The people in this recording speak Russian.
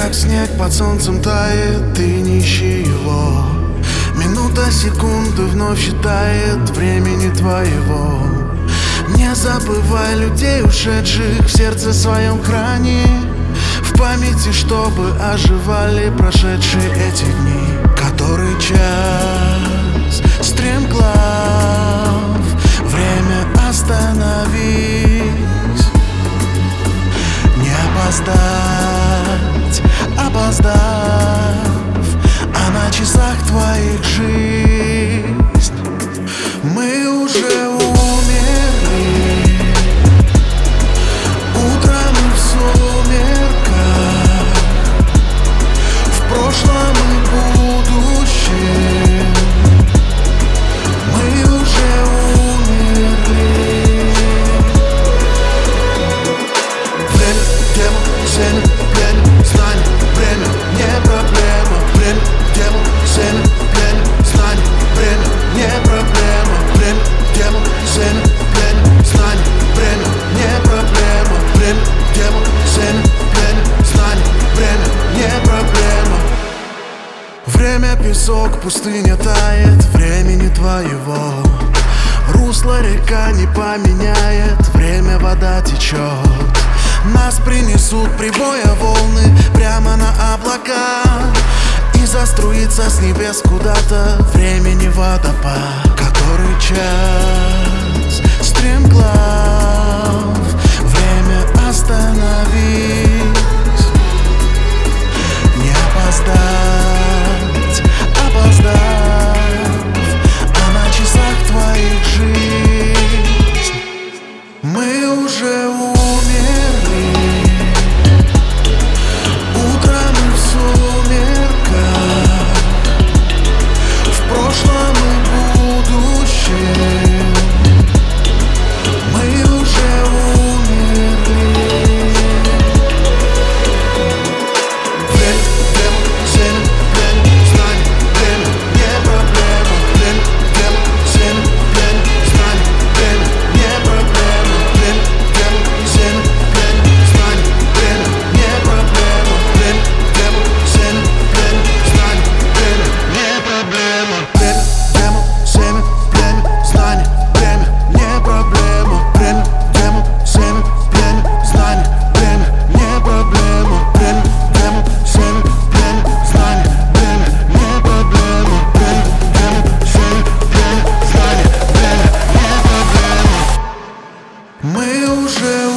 как снег под солнцем тает Ты не ищи его. Минута секунды вновь считает Времени твоего. Не забывай людей ушедших В сердце своем храни В памяти, чтобы оживали Прошедшие эти дни Время песок, пустыня тает Времени твоего. Русло река не поменяет Время вода течет. Нас принесут прибоя волны Прямо на облака. И заструится с небес куда-то Времени водопад Который час Мы уже